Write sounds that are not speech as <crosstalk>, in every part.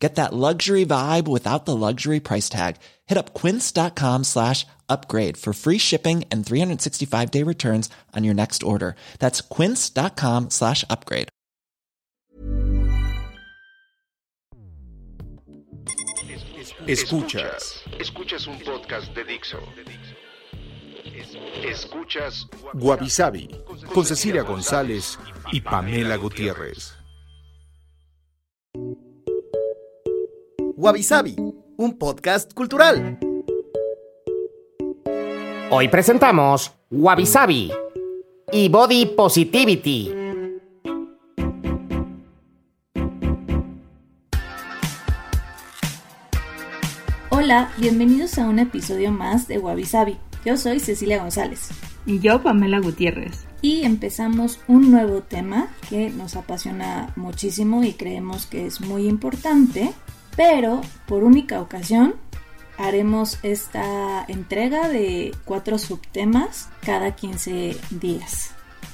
Get that luxury vibe without the luxury price tag. Hit up quince.com slash upgrade for free shipping and 365 day returns on your next order. That's quince.com slash upgrade. Escuchas. Escuchas un podcast de Dixo. Escuchas Guavi con Cecilia González y Pamela Gutiérrez. Wabi un podcast cultural. Hoy presentamos Wabi Sabi y Body Positivity. Hola, bienvenidos a un episodio más de Wabi Sabi. Yo soy Cecilia González. Y yo, Pamela Gutiérrez. Y empezamos un nuevo tema que nos apasiona muchísimo y creemos que es muy importante pero por única ocasión haremos esta entrega de cuatro subtemas cada 15 días.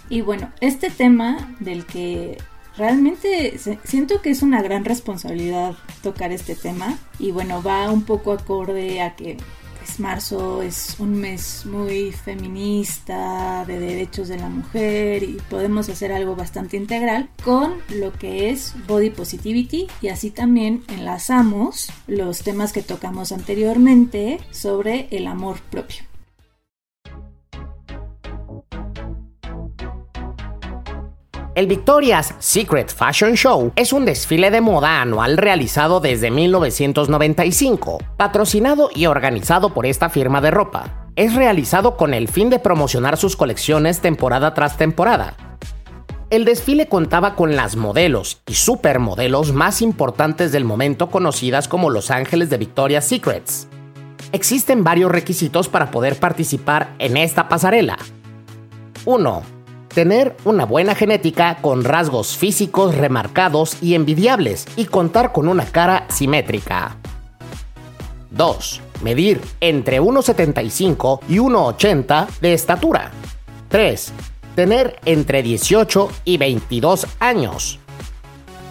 Y bueno, este tema del que realmente siento que es una gran responsabilidad tocar este tema y bueno, va un poco acorde a que marzo es un mes muy feminista, de derechos de la mujer y podemos hacer algo bastante integral con lo que es body positivity y así también enlazamos los temas que tocamos anteriormente sobre el amor propio. El Victoria's Secret Fashion Show es un desfile de moda anual realizado desde 1995, patrocinado y organizado por esta firma de ropa. Es realizado con el fin de promocionar sus colecciones temporada tras temporada. El desfile contaba con las modelos y supermodelos más importantes del momento conocidas como Los Ángeles de Victoria's Secrets. Existen varios requisitos para poder participar en esta pasarela. 1 tener una buena genética con rasgos físicos remarcados y envidiables y contar con una cara simétrica. 2. Medir entre 1,75 y 1,80 de estatura. 3. Tener entre 18 y 22 años.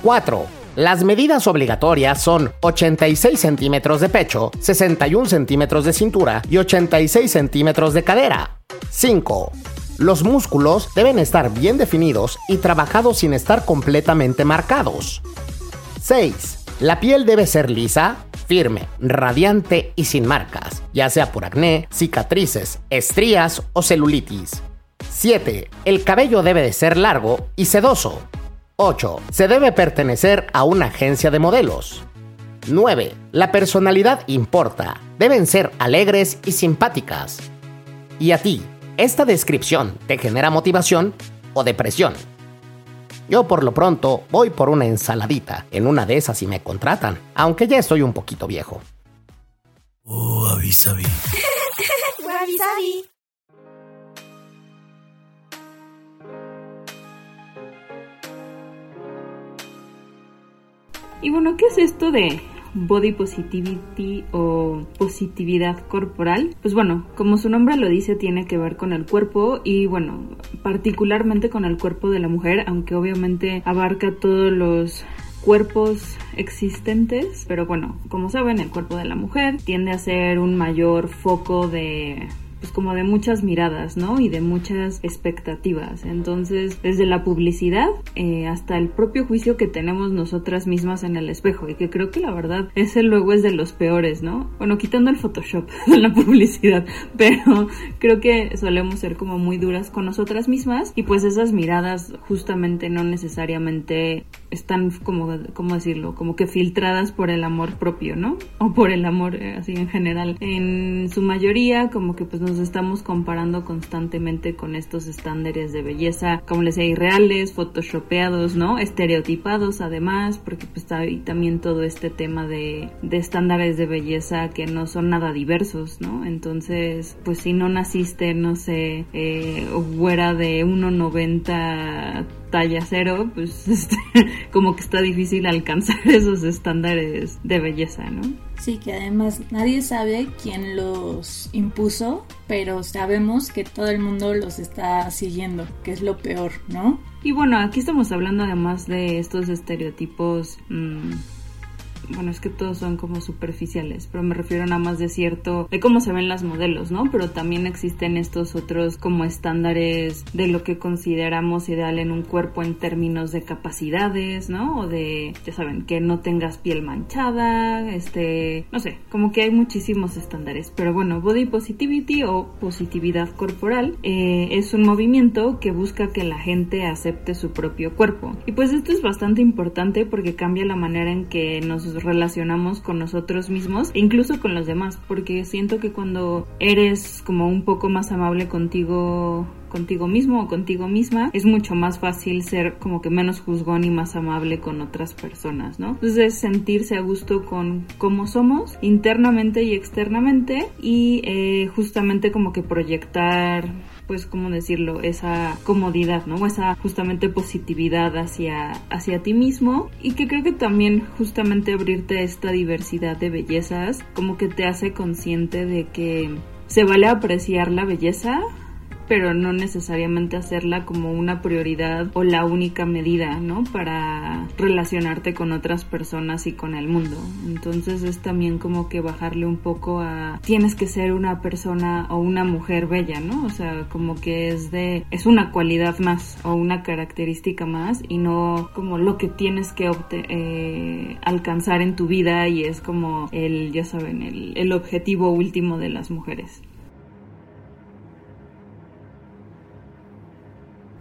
4. Las medidas obligatorias son 86 centímetros de pecho, 61 centímetros de cintura y 86 centímetros de cadera. 5. Los músculos deben estar bien definidos y trabajados sin estar completamente marcados. 6. La piel debe ser lisa, firme, radiante y sin marcas, ya sea por acné, cicatrices, estrías o celulitis. 7. El cabello debe de ser largo y sedoso. 8. Se debe pertenecer a una agencia de modelos. 9. La personalidad importa. Deben ser alegres y simpáticas. ¿Y a ti? ¿Esta descripción te genera motivación o depresión? Yo por lo pronto voy por una ensaladita, en una de esas si me contratan, aunque ya estoy un poquito viejo. Oh, avisabi. <laughs> Y bueno, ¿qué es esto de body positivity o positividad corporal. Pues bueno, como su nombre lo dice, tiene que ver con el cuerpo y bueno, particularmente con el cuerpo de la mujer, aunque obviamente abarca todos los cuerpos existentes, pero bueno, como saben, el cuerpo de la mujer tiende a ser un mayor foco de pues, como de muchas miradas, ¿no? Y de muchas expectativas. Entonces, desde la publicidad eh, hasta el propio juicio que tenemos nosotras mismas en el espejo y que creo que la verdad ese luego es de los peores, ¿no? Bueno, quitando el Photoshop <laughs> de la publicidad, pero creo que solemos ser como muy duras con nosotras mismas y pues esas miradas justamente no necesariamente están como, ¿cómo decirlo? Como que filtradas por el amor propio, ¿no? O por el amor eh, así en general. En su mayoría, como que pues nos estamos comparando constantemente con estos estándares de belleza, como les decía, irreales, photoshopeados, ¿no? Estereotipados además, porque pues ahí también todo este tema de, de estándares de belleza que no son nada diversos, ¿no? Entonces, pues si no naciste, no sé, eh, fuera de 1,90 talla cero, pues <laughs> este, como que está difícil alcanzar <laughs> esos estándares de belleza, ¿no? Sí, que además nadie sabe quién los impuso, pero sabemos que todo el mundo los está siguiendo, que es lo peor, ¿no? Y bueno, aquí estamos hablando además de estos estereotipos mmm, bueno, es que todos son como superficiales, pero me refiero nada más de cierto, de cómo se ven las modelos, ¿no? Pero también existen estos otros como estándares de lo que consideramos ideal en un cuerpo en términos de capacidades, ¿no? O de, ya saben, que no tengas piel manchada, este, no sé, como que hay muchísimos estándares. Pero bueno, body positivity o positividad corporal eh, es un movimiento que busca que la gente acepte su propio cuerpo. Y pues esto es bastante importante porque cambia la manera en que nos relacionamos con nosotros mismos e incluso con los demás, porque siento que cuando eres como un poco más amable contigo contigo mismo o contigo misma, es mucho más fácil ser como que menos juzgón y más amable con otras personas, ¿no? Entonces sentirse a gusto con cómo somos internamente y externamente y eh, justamente como que proyectar pues, ¿cómo decirlo? Esa comodidad, ¿no? Esa justamente positividad hacia, hacia ti mismo y que creo que también justamente abrirte esta diversidad de bellezas como que te hace consciente de que se vale apreciar la belleza pero no necesariamente hacerla como una prioridad o la única medida, ¿no? Para relacionarte con otras personas y con el mundo. Entonces es también como que bajarle un poco a tienes que ser una persona o una mujer bella, ¿no? O sea, como que es de es una cualidad más o una característica más y no como lo que tienes que eh, alcanzar en tu vida y es como el, ya saben, el, el objetivo último de las mujeres.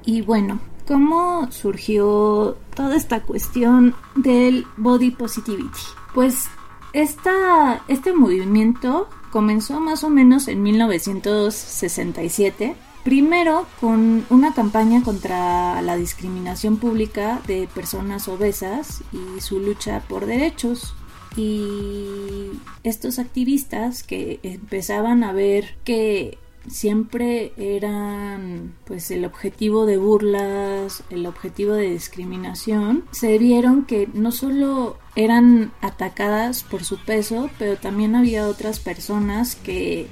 Y bueno, ¿cómo surgió toda esta cuestión del body positivity? Pues esta, este movimiento comenzó más o menos en 1967, primero con una campaña contra la discriminación pública de personas obesas y su lucha por derechos. Y estos activistas que empezaban a ver que siempre eran pues el objetivo de burlas, el objetivo de discriminación, se vieron que no solo eran atacadas por su peso, pero también había otras personas que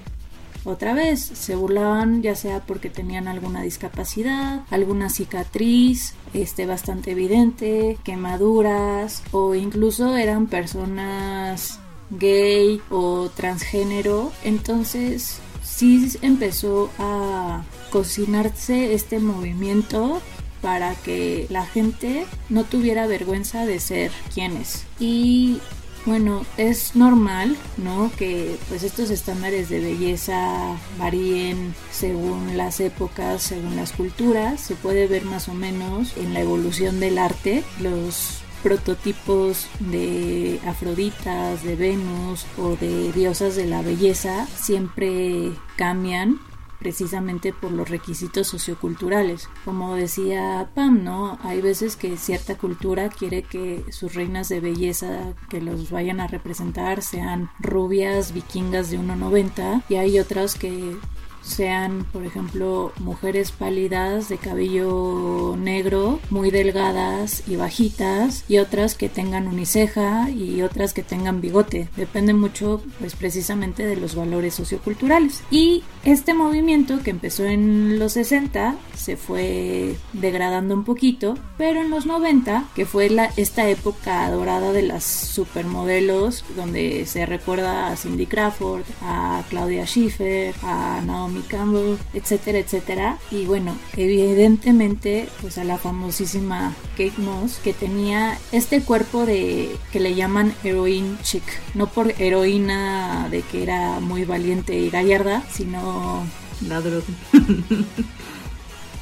otra vez se burlaban ya sea porque tenían alguna discapacidad, alguna cicatriz, este bastante evidente, quemaduras o incluso eran personas gay o transgénero. Entonces sí empezó a cocinarse este movimiento para que la gente no tuviera vergüenza de ser quienes. Y bueno, es normal, ¿no? Que pues estos estándares de belleza varíen según las épocas, según las culturas. Se puede ver más o menos en la evolución del arte. Los prototipos de Afroditas, de Venus o de diosas de la belleza siempre cambian precisamente por los requisitos socioculturales. Como decía Pam, ¿no? Hay veces que cierta cultura quiere que sus reinas de belleza que los vayan a representar sean rubias vikingas de 1,90 y hay otras que sean, por ejemplo, mujeres pálidas de cabello negro, muy delgadas y bajitas, y otras que tengan uniceja y otras que tengan bigote. Depende mucho, pues, precisamente de los valores socioculturales. Y este movimiento que empezó en los 60 se fue degradando un poquito, pero en los 90, que fue la, esta época dorada de las supermodelos, donde se recuerda a Cindy Crawford, a Claudia Schiffer, a Naomi Campbell, etcétera, etcétera. Y bueno, evidentemente, pues a la famosísima Kate Moss, que tenía este cuerpo de que le llaman heroin chic, no por heroína de que era muy valiente y gallarda, sino ladrón.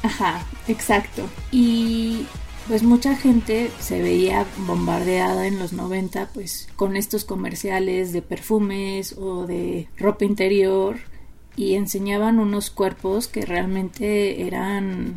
Ajá, exacto. Y pues mucha gente se veía bombardeada en los 90 pues con estos comerciales de perfumes o de ropa interior y enseñaban unos cuerpos que realmente eran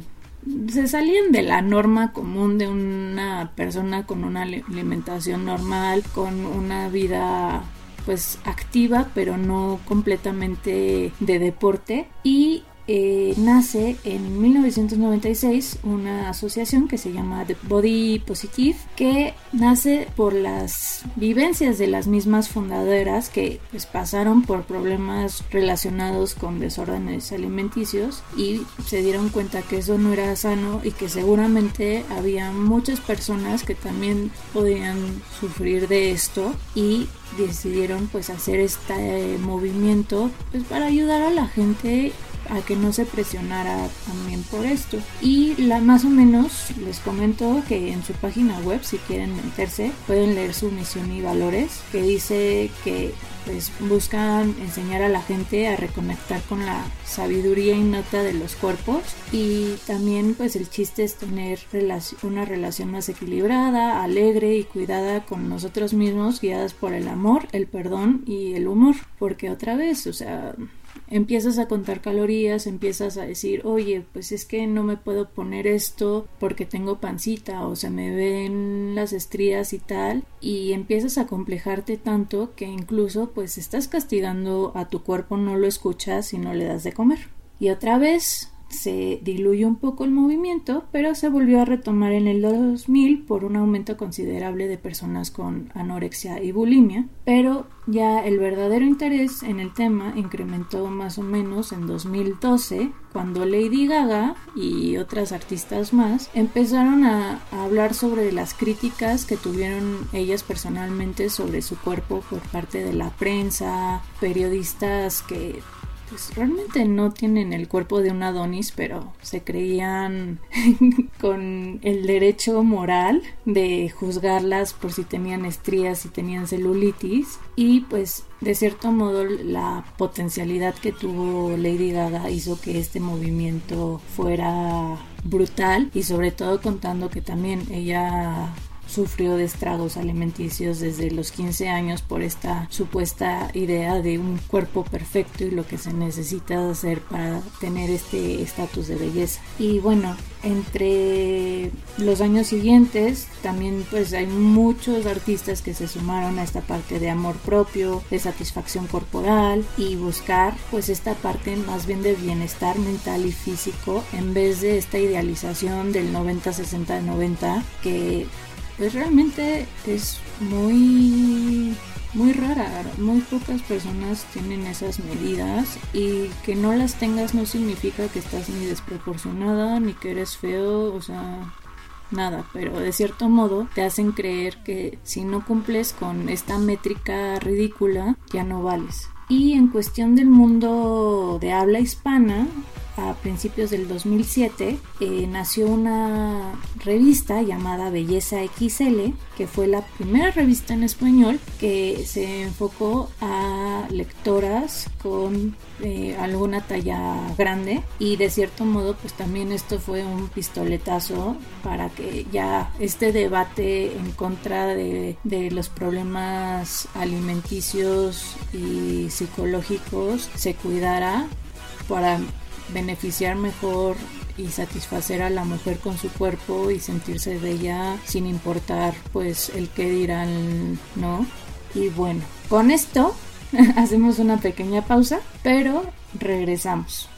se salían de la norma común de una persona con una alimentación normal, con una vida pues activa pero no completamente de deporte. Y eh, nace en 1996 una asociación que se llama The Body Positive que nace por las vivencias de las mismas fundadoras que pues, pasaron por problemas relacionados con desórdenes alimenticios y se dieron cuenta que eso no era sano y que seguramente había muchas personas que también podían sufrir de esto y decidieron pues hacer este movimiento pues para ayudar a la gente a que no se presionara también por esto. Y la más o menos les comento que en su página web, si quieren meterse, pueden leer su misión y valores, que dice que pues buscan enseñar a la gente a reconectar con la sabiduría innata de los cuerpos y también pues el chiste es tener una relación más equilibrada, alegre y cuidada con nosotros mismos guiadas por el amor, el perdón y el humor porque otra vez, o sea, empiezas a contar calorías, empiezas a decir, oye, pues es que no me puedo poner esto porque tengo pancita o se me ven las estrías y tal, y empiezas a complejarte tanto que incluso pues estás castigando a tu cuerpo, no lo escuchas y no le das de comer. Y otra vez se diluyó un poco el movimiento, pero se volvió a retomar en el 2000 por un aumento considerable de personas con anorexia y bulimia, pero ya el verdadero interés en el tema incrementó más o menos en 2012 cuando Lady Gaga y otras artistas más empezaron a, a, hablar sobre las críticas que tuvieron ellas personalmente sobre su cuerpo por parte de la prensa, periodistas que pues realmente no tienen el cuerpo de un Adonis, pero se creían <laughs> con el derecho moral de juzgarlas por si tenían estrías, si tenían celulitis. Y pues de cierto modo la potencialidad que tuvo Lady Gaga hizo que este movimiento fuera brutal. Y sobre todo contando que también ella sufrió de estragos alimenticios desde los 15 años por esta supuesta idea de un cuerpo perfecto y lo que se necesita hacer para tener este estatus de belleza. Y bueno, entre los años siguientes también pues hay muchos artistas que se sumaron a esta parte de amor propio, de satisfacción corporal y buscar pues esta parte más bien de bienestar mental y físico en vez de esta idealización del 90 60 90 que realmente es muy muy rara, muy pocas personas tienen esas medidas y que no las tengas no significa que estás ni desproporcionada ni que eres feo, o sea, nada, pero de cierto modo te hacen creer que si no cumples con esta métrica ridícula ya no vales. Y en cuestión del mundo de habla hispana, a principios del 2007 eh, nació una revista llamada Belleza XL, que fue la primera revista en español que se enfocó a lectoras con eh, alguna talla grande. Y de cierto modo pues también esto fue un pistoletazo para que ya este debate en contra de, de los problemas alimenticios y psicológicos se cuidara para beneficiar mejor y satisfacer a la mujer con su cuerpo y sentirse bella sin importar pues el que dirán, ¿no? Y bueno, con esto <laughs> hacemos una pequeña pausa, pero regresamos.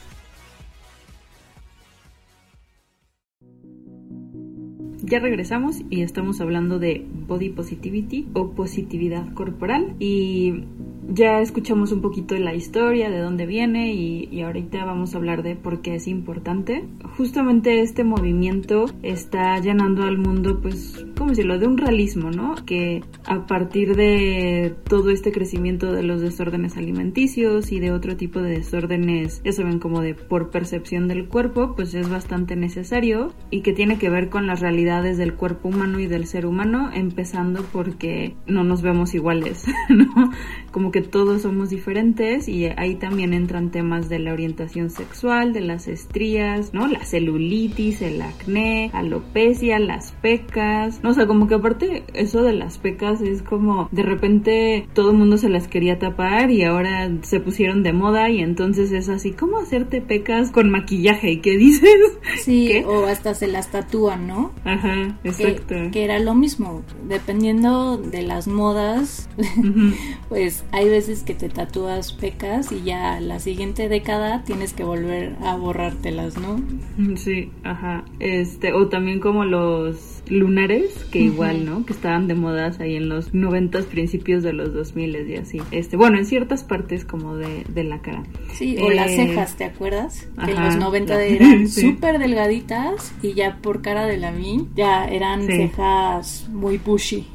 Ya regresamos y estamos hablando de body positivity o positividad corporal y ya escuchamos un poquito de la historia, de dónde viene y, ahorita vamos a hablar de por qué es importante. Justamente este movimiento está llenando al mundo, pues, ¿cómo decirlo?, de un realismo, ¿no? Que a partir de todo este crecimiento de los desórdenes alimenticios y de otro tipo de desórdenes, ya saben, como de por percepción del cuerpo, pues es bastante necesario y que tiene que ver con las realidades del cuerpo humano y del ser humano, empezando porque no nos vemos iguales, <laughs> ¿no? Como que porque todos somos diferentes y ahí también entran temas de la orientación sexual, de las estrías, ¿no? La celulitis, el acné, alopecia, las pecas, ¿no? O sea, como que aparte eso de las pecas es como de repente todo el mundo se las quería tapar y ahora se pusieron de moda y entonces es así, ¿cómo hacerte pecas con maquillaje? ¿Y qué dices? <laughs> Sí, o hasta se las tatúan, ¿no? Ajá, exacto. Que, era lo mismo, dependiendo de las modas, <laughs> pues hay veces que te tatúas pecas y ya la siguiente década tienes que volver a borrártelas, ¿no? Sí, ajá. Este, o también como los lunares, que igual, ¿no? Que estaban de modas ahí en los noventas, principios de los dos miles y así. Este, bueno, en ciertas partes como de, de la cara. Sí, o las eh, cejas, ¿te acuerdas? que en los 90 eran <laughs> súper delgaditas y ya por cara de la mí ya eran cejas muy bushy.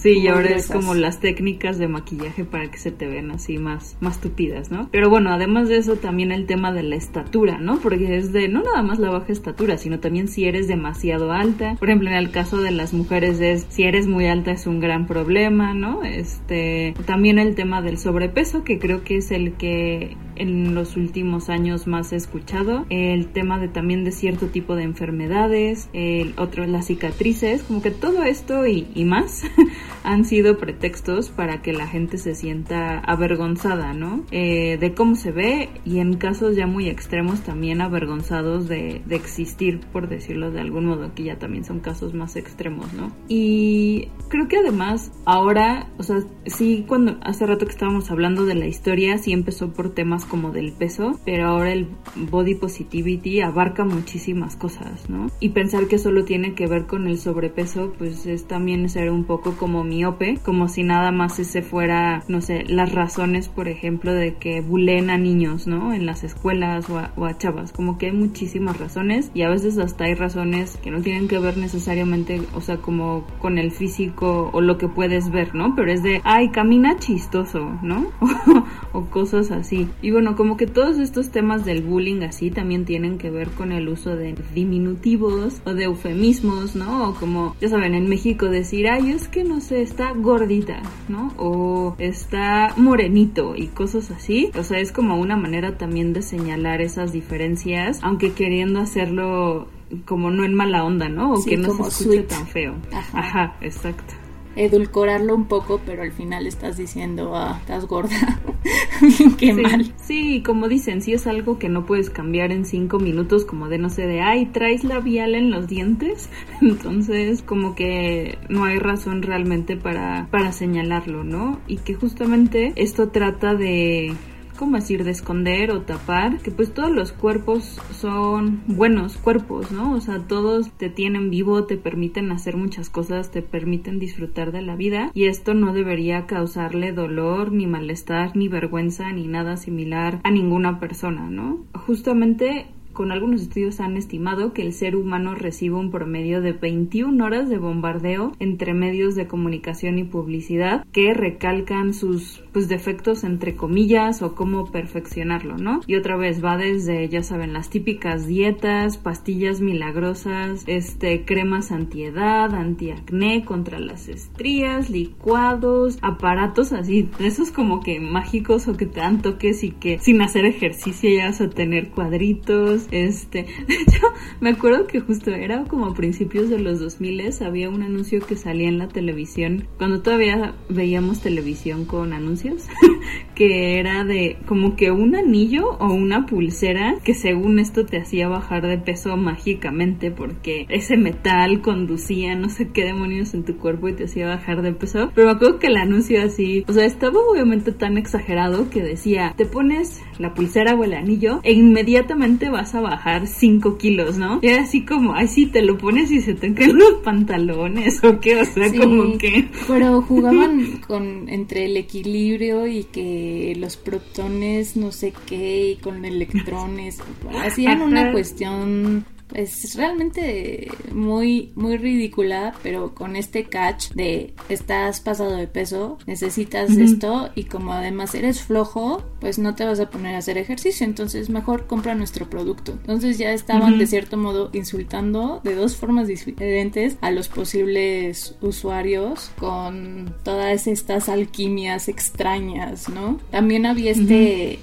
Sí, y ahora es como las técnicas de maquillaje para que se te vean así más, más tupidas, ¿no? Pero bueno, además de eso también el tema de la estatura, ¿no? Porque es de no nada más la baja estatura, sino también si eres demasiado alta. Por ejemplo, en el caso de las mujeres es si eres muy alta es un gran problema, ¿no? Este, también el tema del sobrepeso, que creo que es el que en los últimos años más escuchado. El tema de también de cierto tipo de enfermedades, el otro las cicatrices, como que todo esto y, y más <laughs> han sido pretextos para que la gente se sienta avergonzada, ¿no? Eh, de cómo se ve y en casos ya muy extremos también avergonzados de, de existir, por decirlo de algún modo, que ya también son casos más extremos, ¿no? Y creo que además ahora, o sea, sí, cuando hace rato que estábamos hablando de la historia, sí empezó por temas como del peso, pero ahora el body positivity abarca muchísimas cosas, ¿no? Y pensar que solo tiene que ver con el sobrepeso, pues es también ser un poco como miope, como si nada más ese fuera, no sé, las razones, por ejemplo, de que bulen a niños, ¿no? En las escuelas o a, o a chavas, como que hay muchísimas razones y a veces hasta hay razones que no tienen que ver necesariamente, o sea, como con el físico o lo que puedes ver, ¿no? Pero es de, ay, camina chistoso, ¿no? <laughs> o cosas así. Y bueno, como que todos estos temas del bullying así también tienen que ver con el uso de diminutivos o de eufemismos, ¿no? O como, ya saben, en México decir, ay, es que no sé, está gordita, ¿no? O está morenito y cosas así. O sea, es como una manera también de señalar esas diferencias, aunque queriendo hacerlo como no en mala onda, ¿no? O que no se escuche tan feo. Ajá, exacto edulcorarlo un poco, pero al final estás diciendo, ah, estás gorda. <laughs> Qué mal. Sí, como dicen, si es algo que no puedes cambiar en cinco minutos, como de no sé, de, ay, traes labial en los dientes. <laughs> Entonces, como que no hay razón realmente para, para señalarlo, ¿no? Y que justamente esto trata de ¿cómo decir?, de esconder o tapar, que pues todos los cuerpos son buenos cuerpos, ¿no? O sea, todos te tienen vivo, te permiten hacer muchas cosas, te permiten disfrutar de la vida y esto no debería causarle dolor, ni malestar, ni vergüenza, ni nada similar a ninguna persona, ¿no? Justamente con algunos estudios han estimado que el ser humano recibe un promedio de 21 horas de bombardeo entre medios de comunicación y publicidad que recalcan sus pues defectos entre comillas o cómo perfeccionarlo, ¿no? Y otra vez va desde, ya saben, las típicas dietas, pastillas milagrosas, este, cremas antiedad, antiacné contra las estrías, licuados, aparatos así, esos como que mágicos o que te dan toques y que sin hacer ejercicio ya vas a tener cuadritos, este, <laughs> de hecho, me acuerdo que justo era como a principios de los 2000 había un anuncio que salía en la televisión, cuando todavía veíamos televisión con anuncios <laughs> que era de como que un anillo o una pulsera que según esto te hacía bajar de peso mágicamente porque ese metal conducía no sé qué demonios en tu cuerpo y te hacía bajar de peso. Pero me acuerdo que el anuncio así, o sea, estaba obviamente tan exagerado que decía, te pones la pulsera o el anillo e inmediatamente vas a bajar 5 kilos, ¿no? Y era así como, ay, sí, te lo pones y se te caen los pantalones o qué, o sea, como que... Pero jugaban con entre el equilibrio y que los protones no sé qué y con electrones <laughs> hacían una cuestión es realmente muy, muy ridícula, pero con este catch de estás pasado de peso, necesitas esto y como además eres flojo, pues no te vas a poner a hacer ejercicio, entonces mejor compra nuestro producto. Entonces ya estaban de cierto modo insultando de dos formas diferentes a los posibles usuarios con todas estas alquimias extrañas, ¿no? También había este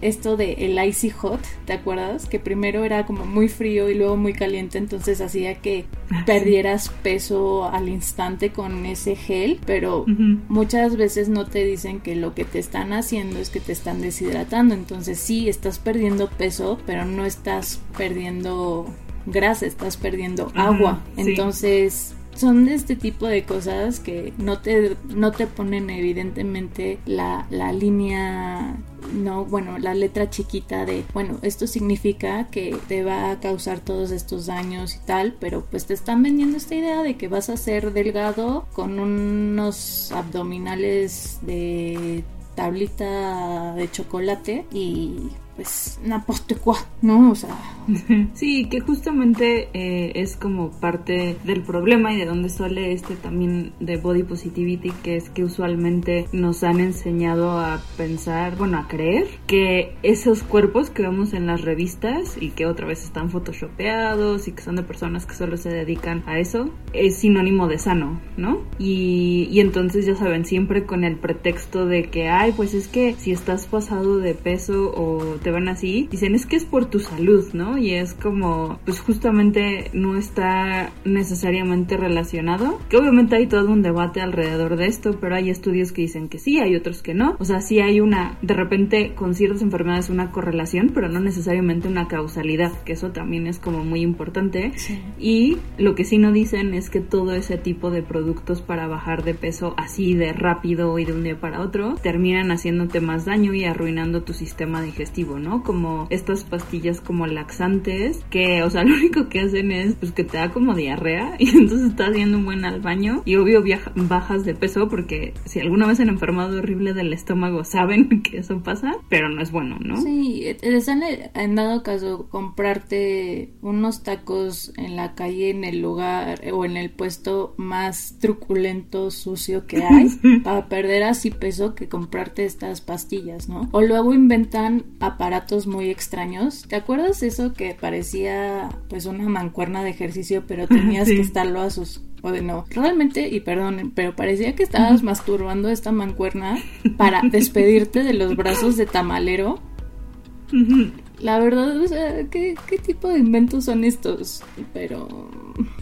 esto de el icy hot, ¿te acuerdas? Que primero era como muy frío y luego muy caliente, entonces hacía que ah, perdieras peso al instante con ese gel, pero muchas veces no te dicen que lo que te están haciendo es que te están deshidratando, entonces sí estás perdiendo peso, pero no estás perdiendo grasa, estás perdiendo agua, entonces son de este tipo de cosas que no te, no te ponen evidentemente la, la línea no, bueno, la letra chiquita de, bueno, esto significa que te va a causar todos estos daños y tal, pero pues te están vendiendo esta idea de que vas a ser delgado con unos abdominales de tablita de chocolate y pues n'importe quoi, ¿no? O sea... <laughs> Sí, que justamente eh, es como parte del problema y de donde sale este también de body positivity, que es que usualmente nos han enseñado a pensar, bueno, a creer que esos cuerpos que vemos en las revistas y que otra vez están photoshopeados y que son de personas que solo se dedican a eso, es sinónimo de sano, ¿no? Y, y entonces ya saben, siempre con el pretexto de que, ay, pues es que si estás pasado de peso o te van así, dicen es que es por tu salud, ¿no? Y es como, pues justamente no está necesariamente relacionado, que obviamente hay todo un debate alrededor de esto, pero hay estudios que dicen que sí, hay otros que no, o sea, sí hay una, de repente con ciertas enfermedades una correlación, pero no necesariamente una causalidad, que eso también es como muy importante. Y lo que sí no dicen es que todo ese tipo de productos para bajar de peso así de rápido y de un día para otro terminan haciéndote más daño y arruinando tu sistema digestivo, ¿no? Como estas pastillas como laxantes que, o sea, <laughs> lo único que hacen es pues que te da como diarrea <laughs> y entonces estás yendo un buen al baño y obvio bajas de peso porque si alguna vez han enfermado horrible del estómago saben <laughs> que eso pasa, pero no es bueno, ¿no? Sí, les han en dado caso comprarte unos tacos en la calle en el lugar o en el puesto más truculento, sucio que hay para perder así peso que comprarte estas pastillas, ¿no? O luego inventan aparatos aparatos muy extraños. ¿Te acuerdas eso que parecía pues una mancuerna de ejercicio, pero <laughs> tenías que estarlo a sus o de no. Realmente, y perdón, pero parecía que estabas masturbando esta mancuerna para <laughs> despedirte de los brazos de tamalero. La verdad, o sea, ¿qué, ¿qué tipo de inventos son estos? Pero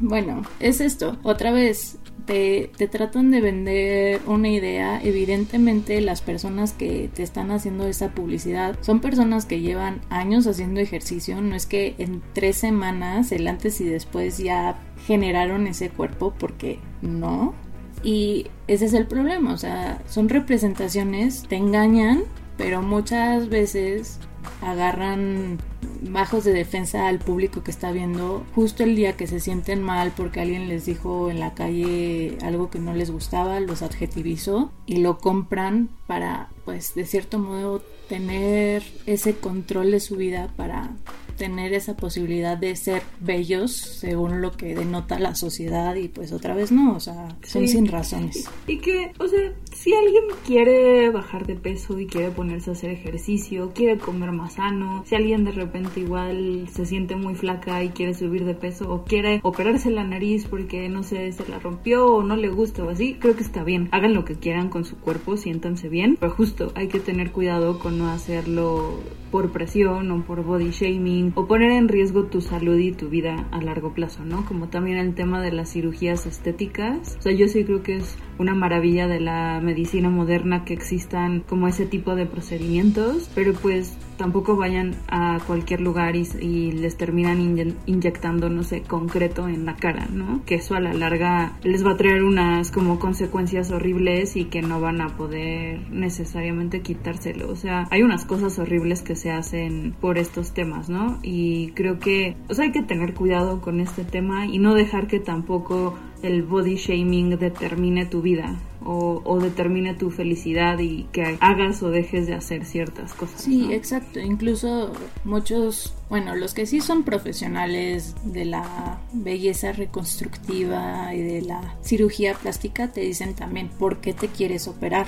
bueno, es esto. Otra vez, te, tratan de vender una idea, evidentemente las personas que te están haciendo esa publicidad son personas que llevan años haciendo ejercicio, no es que en tres semanas, el antes y después ya generaron ese cuerpo, porque no. Y ese es el problema, o sea, son representaciones, te engañan, pero muchas veces agarran bajos de defensa al público que está viendo justo el día que se sienten mal porque alguien les dijo en la calle algo que no les gustaba, los adjetivizó y lo compran para pues de cierto modo tener ese control de su vida para tener esa posibilidad de ser bellos según lo que denota la sociedad y pues otra vez no, o sea, son sin razones. Y, que, o sea, si alguien quiere bajar de peso y quiere ponerse a hacer ejercicio, quiere comer más sano, si alguien de repente igual se siente muy flaca y quiere subir de peso o quiere operarse la nariz porque no sé, se la rompió o no le gusta o así, creo que está bien. Hagan lo que quieran con su cuerpo, siéntanse bien, pero justo hay que tener cuidado con no hacerlo por presión o por body shaming o poner en riesgo tu salud y tu vida a largo plazo, ¿no? Como también el tema de las cirugías estéticas. O sea, yo sí creo que es una maravilla de la medicina moderna que existan como ese tipo de procedimientos, pero pues tampoco vayan a cualquier lugar y, les terminan inyectando, no sé, concreto en la cara, ¿no? Que eso a la larga les va a traer unas como consecuencias horribles y que no van a poder necesariamente quitárselo. O sea, hay unas cosas horribles que se hacen por estos temas, ¿no? Y creo que, o sea, hay que tener cuidado con este tema y no dejar que tampoco el body shaming determine tu vida O, o, determine tu felicidad y que hagas o dejes de hacer ciertas cosas. Sí, exacto. Incluso muchos, bueno, los que sí son profesionales de la belleza reconstructiva y de la cirugía plástica te dicen también por qué te quieres operar.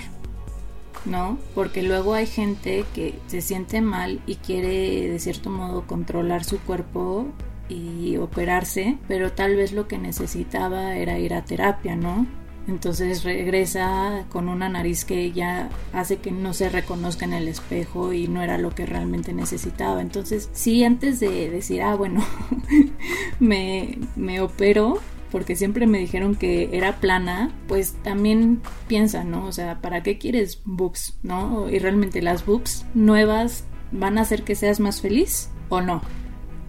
¿no? Porque luego hay gente que se siente mal y quiere de cierto modo controlar su cuerpo y operarse, pero tal vez lo que necesitaba era ir a terapia, ¿no? Entonces regresa con una nariz que ya hace que no se reconozca en el espejo y no era lo que realmente necesitaba. Entonces, sí, antes de decir, ah, bueno, <laughs> me, me opero, porque siempre me dijeron que era plana, pues también piensa, ¿no? O sea, ¿para qué quieres boobs, no? Y realmente las boobs nuevas van a hacer que seas más feliz o no,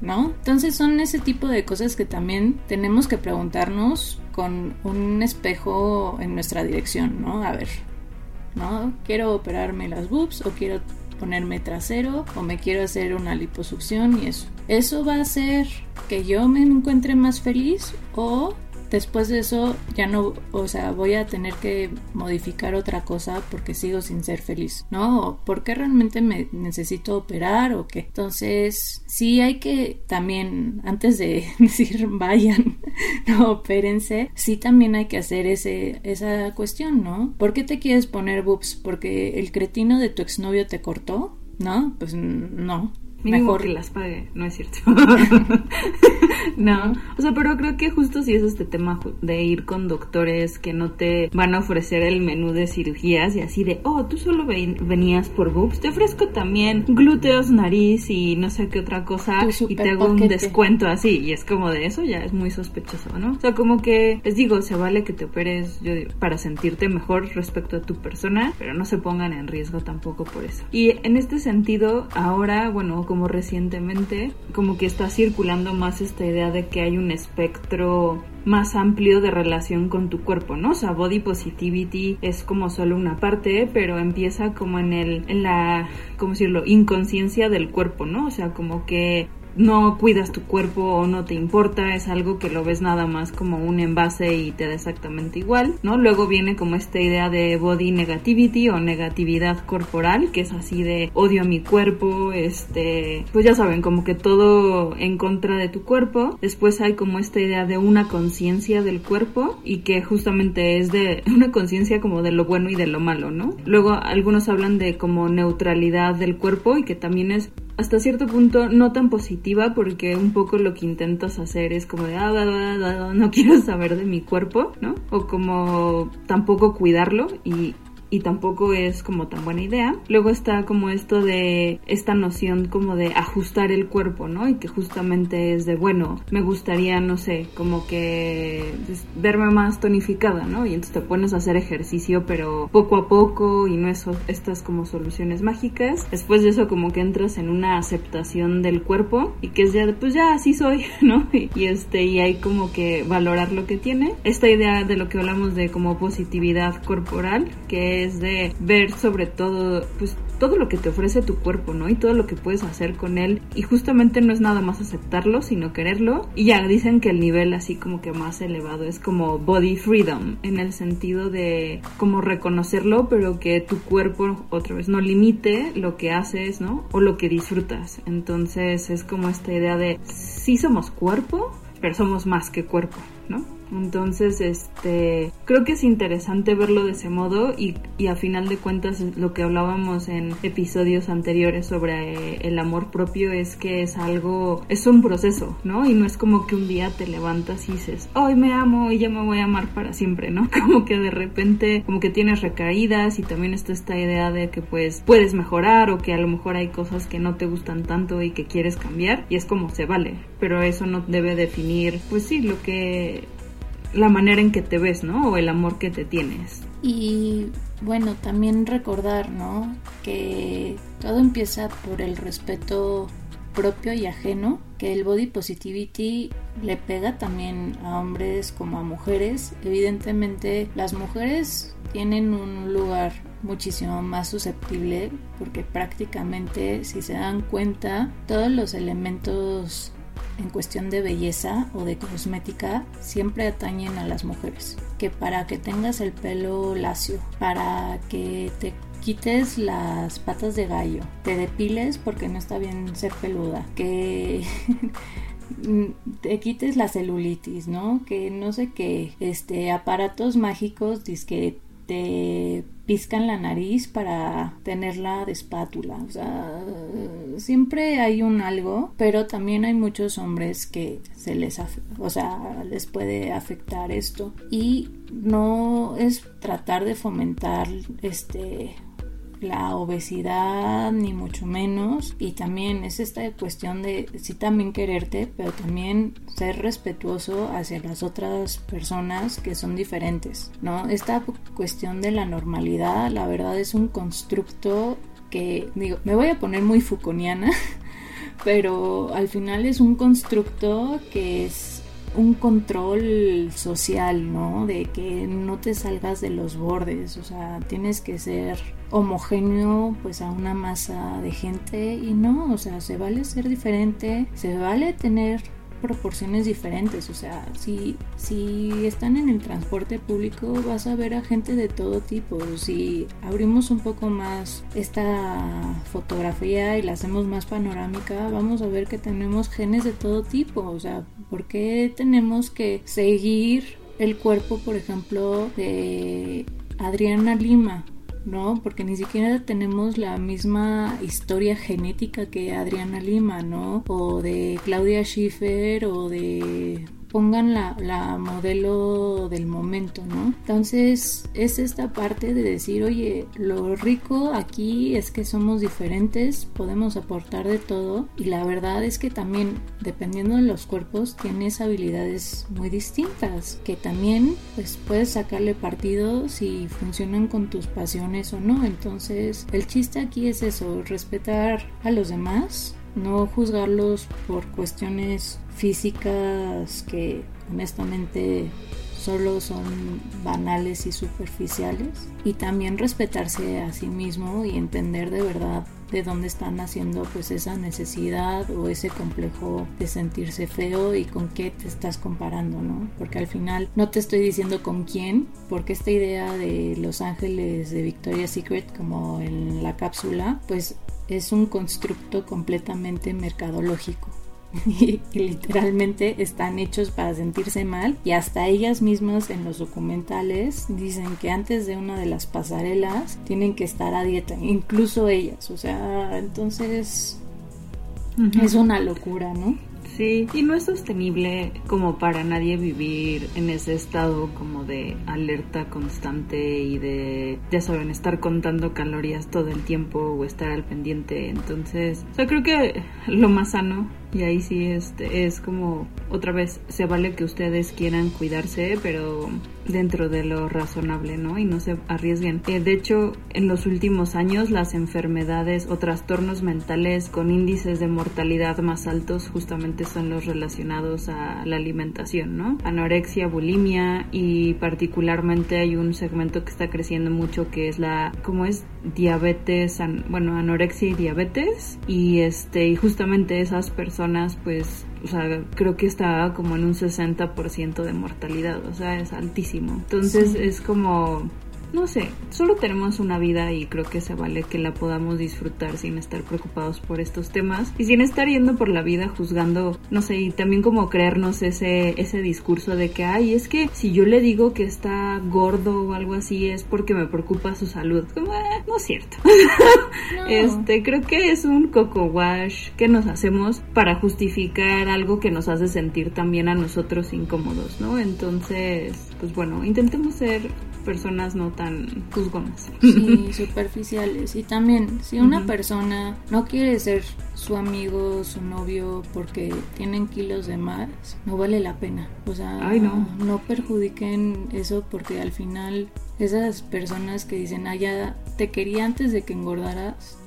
¿no? Entonces son ese tipo de cosas que también tenemos que preguntarnos con un espejo en nuestra dirección, ¿no? A ver, ¿no? ¿Quiero operarme las boobs o quiero ponerme trasero o me quiero hacer una liposucción y eso? ¿Eso va a hacer que yo me encuentre más feliz o después de eso ya no, o sea, voy a tener que modificar otra cosa porque sigo sin ser feliz, ¿no? ¿O ¿Por qué realmente me necesito operar o qué? Entonces, sí hay que también, antes de <laughs> decir vayan, <laughs> no, opérense, sí también hay que hacer ese, esa cuestión, ¿no? ¿Por qué te quieres poner boobs? ¿Porque el cretino de tu exnovio te cortó? ¿No? Pues no. Mejor que las pague, no es cierto. <laughs> no, o sea, pero creo que justo si es este tema de ir con doctores que no te van a ofrecer el menú de cirugías y así de, oh, tú solo venías por boobs, te ofrezco también glúteos, nariz y no sé qué otra cosa y te hago un descuento así y es como de eso ya es muy sospechoso, ¿no? O sea, como que les digo, se vale que te operes yo para sentirte mejor respecto a tu persona, pero no se pongan en riesgo tampoco por eso. Y en este sentido, ahora, bueno, como recientemente, como que está circulando más esta idea de que hay un espectro más amplio de relación con tu cuerpo, ¿no? O sea, body positivity es como solo una parte, pero empieza como en el, en la, ¿cómo decirlo? Inconsciencia del cuerpo, ¿no? O sea, como que no cuidas tu cuerpo o no te importa, es algo que lo ves nada más como un envase y te da exactamente igual, ¿no? Luego viene como esta idea de body negativity o negatividad corporal, que es así de odio a mi cuerpo, este, pues ya saben, como que todo en contra de tu cuerpo. Después hay como esta idea de una conciencia del cuerpo y que justamente es de <laughs> una conciencia como de lo bueno y de lo malo, ¿no? Luego algunos hablan de como neutralidad del cuerpo y que también es hasta cierto punto no tan positiva porque un poco lo que intentas hacer es como de ah, no <laughs> quiero saber de mi cuerpo, ¿no? O como tampoco cuidarlo y y tampoco es como tan buena idea. Luego está como esto de esta noción como de ajustar el cuerpo, ¿no? Y que justamente es de, bueno, me gustaría, no sé, como que pues, verme más tonificada, ¿no? Y entonces te pones a hacer ejercicio, pero poco a poco y no es estas como soluciones mágicas. Después de eso como que entras en una aceptación del cuerpo y que es ya, pues ya así soy, <laughs> ¿no? Y, y este, y hay como que valorar lo que tiene. Esta idea de lo que hablamos de como positividad corporal, que es de ver sobre todo, pues todo lo que te ofrece tu cuerpo, ¿no? Y todo lo que puedes hacer con él. Y justamente no es nada más aceptarlo, sino quererlo. Y ya dicen que el nivel así como que más elevado es como body freedom, en el sentido de como reconocerlo, pero que tu cuerpo otra vez no limite lo que haces, ¿no? O lo que disfrutas. Entonces es como esta idea de sí somos cuerpo, pero somos más que cuerpo, ¿no? Entonces, este, creo que es interesante verlo de ese modo y, y a final de cuentas lo que hablábamos en episodios anteriores sobre el amor propio es que es algo, es un proceso, ¿no? Y no es como que un día te levantas y dices, hoy me amo y ya me voy a amar para siempre, ¿no? <laughs> Como que de repente, como que tienes recaídas y también está esta idea de que pues puedes mejorar o que a lo mejor hay cosas que no te gustan tanto y que quieres cambiar y es como se vale, pero eso no debe definir, pues sí, lo que la manera en que te ves, ¿no? O el amor que te tienes. Y bueno, también recordar, ¿no? Que todo empieza por el respeto propio y ajeno, que el body positivity le pega también a hombres como a mujeres. Evidentemente las mujeres tienen un lugar muchísimo más susceptible porque prácticamente si se dan cuenta todos los elementos en cuestión de belleza o de cosmética siempre atañen a las mujeres. Que para que tengas el pelo lacio, para que te quites las patas de gallo, te depiles porque no está bien ser peluda, que <laughs> te quites la celulitis, ¿no? Que no sé qué, este aparatos mágicos que te piscan la nariz para tenerla de espátula. O sea, siempre hay un algo, pero también hay muchos hombres que se les, o sea, les puede afectar esto y no es tratar de fomentar este la obesidad ni mucho menos. Y también es esta cuestión de sí también quererte pero también ser respetuoso hacia las otras personas que son diferentes no esta cuestión de la normalidad la verdad es un constructo que digo me voy a poner muy fuconiana <laughs> pero al final es un constructo que es un control social, ¿no? De que no te salgas de los bordes, o sea, tienes que ser homogéneo pues a una masa de gente y no, o sea, se vale ser diferente, se vale tener proporciones diferentes, o sea, si, si están en el transporte público vas a ver a gente de todo tipo, si abrimos un poco más esta fotografía y la hacemos más panorámica, vamos a ver que tenemos genes de todo tipo, o sea, ¿por qué tenemos que seguir el cuerpo, por ejemplo, de Adriana Lima? ¿No? Porque ni siquiera tenemos la misma historia genética que Adriana Lima, ¿no? O de Claudia Schiffer o de pongan la, modelo del momento, ¿no? Entonces es esta parte de decir, oye, lo rico aquí es que somos diferentes, podemos aportar de todo y la verdad es que también dependiendo de los cuerpos tienes habilidades muy distintas que también pues puedes sacarle partido si funcionan con tus pasiones o no. Entonces el chiste aquí es eso, respetar a los demás, no juzgarlos por cuestiones físicas que honestamente solo son banales y superficiales y también respetarse a sí mismo y entender de verdad de dónde están haciendo pues esa necesidad o ese complejo de sentirse feo y con qué te estás comparando, ¿no? Porque al final no te estoy diciendo con quién, porque esta idea de Los Ángeles de Victoria's Secret como en la cápsula, pues es un constructo completamente mercadológico. <laughs> y, literalmente están hechos para sentirse mal y hasta ellas mismas en los documentales dicen que antes de una de las pasarelas tienen que estar a dieta, incluso ellas, o sea, entonces es una locura, ¿no? Sí, y no es sostenible como para nadie vivir en ese estado como de alerta constante y de, ya saben, estar contando calorías todo el tiempo o estar al pendiente. Entonces, o sea, creo que lo más sano y ahí sí este es como otra vez se vale que ustedes quieran cuidarse pero dentro de lo razonable no y no se arriesguen. Eh, de hecho en los últimos años las enfermedades o trastornos mentales con índices de mortalidad más altos justamente son los relacionados a la alimentación no anorexia bulimia y particularmente hay un segmento que está creciendo mucho que es la como es diabetes bueno anorexia y diabetes. Y este y justamente esas personas pues, o sea, creo que está como en un 60% de mortalidad, o sea, es altísimo. Entonces es como no sé, solo tenemos una vida y creo que se vale que la podamos disfrutar sin estar preocupados por estos temas y sin estar yendo por la vida juzgando, no sé, y también como creernos ese, ese discurso de que, ay, es que si yo le digo que está gordo o algo así es porque me preocupa su salud. Como, eh, no es cierto. <laughs> Este, creo que es un coco wash que nos hacemos para justificar algo que nos hace sentir también a nosotros incómodos, ¿no? Entonces, pues bueno, intentemos ser personas no tan juzgonas. Sí, <laughs> superficiales. Y también, si una persona no quiere ser su amigo, su novio, porque tienen kilos de más, no vale la pena. O sea, no. no perjudiquen eso porque al final esas personas que dicen, ah, ya te quería antes de que engordaras,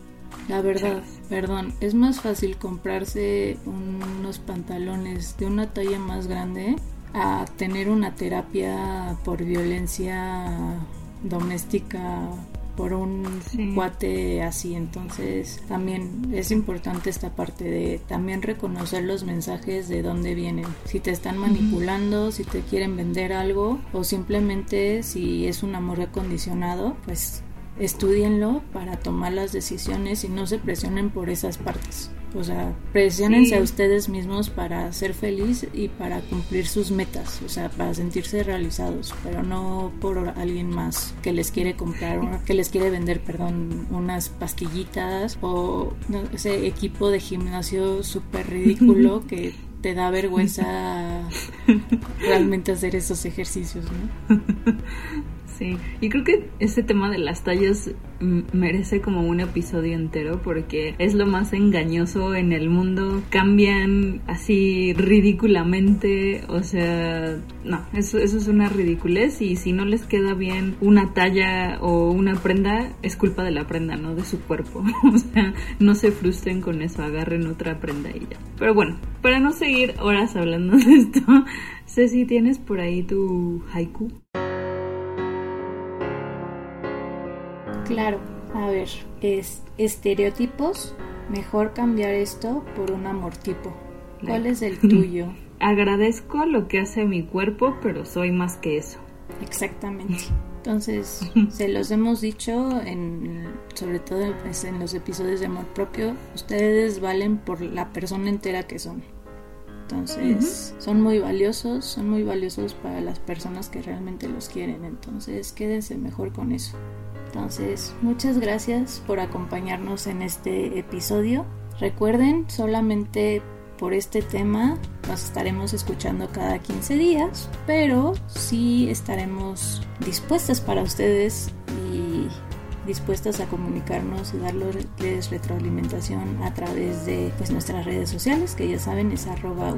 la verdad, perdón, es más fácil comprarse unos pantalones de una talla más grande a tener una terapia por violencia doméstica por un cuate así. Entonces también es importante esta parte de también reconocer los mensajes de dónde vienen. Si te están manipulando, si te quieren vender algo o simplemente si es un amor acondicionado, pues estudienlo para tomar las decisiones y no se presionen por esas partes. O sea, presionense a ustedes mismos para ser feliz y para cumplir sus metas, o sea, para sentirse realizados, pero no por alguien más que les quiere comprar, que les quiere vender, perdón, unas pastillitas o ese equipo de gimnasio súper ridículo <laughs> que te da vergüenza <laughs> realmente hacer esos ejercicios, ¿no? <laughs> Sí, y creo que ese tema de las tallas merece como un episodio entero porque es lo más engañoso en el mundo. Cambian así ridículamente, o sea, no, eso, eso es una ridiculez y si no les queda bien una talla o una prenda, es culpa de la prenda, no de su cuerpo. <laughs> o sea, no se frustren con eso, agarren otra prenda y ya. Pero bueno, para no seguir horas hablando de esto, <laughs> Ceci, ¿tienes por ahí tu haiku? Claro, a ver, es estereotipos, mejor cambiar esto por un amor tipo. ¿Cuál es el tuyo? <laughs> Agradezco lo que hace mi cuerpo, pero soy más que eso. Exactamente. Entonces, <laughs> se los hemos dicho, en, sobre todo pues, en los episodios de amor propio, ustedes valen por la persona entera que son. Entonces, son muy valiosos, son muy valiosos para las personas que realmente los quieren. Entonces, quédense mejor con eso. Entonces, muchas gracias por acompañarnos en este episodio. Recuerden, solamente por este tema nos estaremos escuchando cada 15 días, pero sí estaremos dispuestas para ustedes y dispuestas a comunicarnos y darles retroalimentación a través de pues, nuestras redes sociales, que ya saben es arroba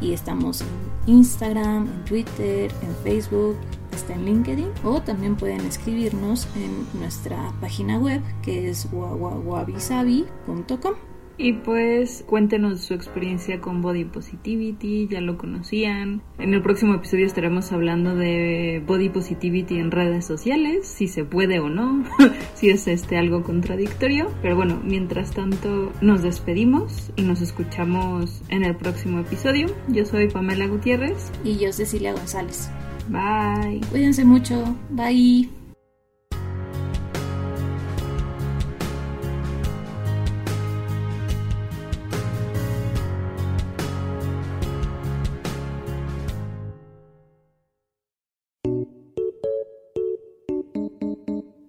y estamos en Instagram, en Twitter, en Facebook, está en LinkedIn o también pueden escribirnos en nuestra página web que es wawawabisabi.com. Y pues cuéntenos su experiencia con Body Positivity, ya lo conocían. En el próximo episodio estaremos hablando de Body Positivity en redes sociales, si se puede o no, <laughs> si es este algo contradictorio. Pero bueno, mientras tanto nos despedimos y nos escuchamos en el próximo episodio. Yo soy Pamela Gutiérrez. Y yo Cecilia González. Bye. Cuídense mucho. Bye.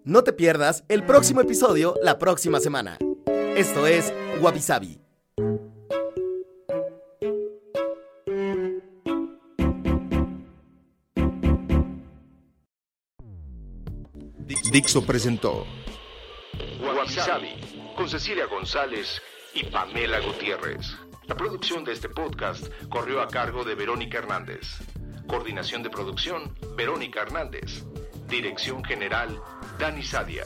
No te pierdas el próximo episodio la próxima semana. Esto es Wabi Dixo presentó Wabi con Cecilia González y Pamela Gutiérrez. La producción de este podcast corrió a cargo de Verónica Hernández. Coordinación de producción, Verónica Hernández. Dirección General, Dani Sadia.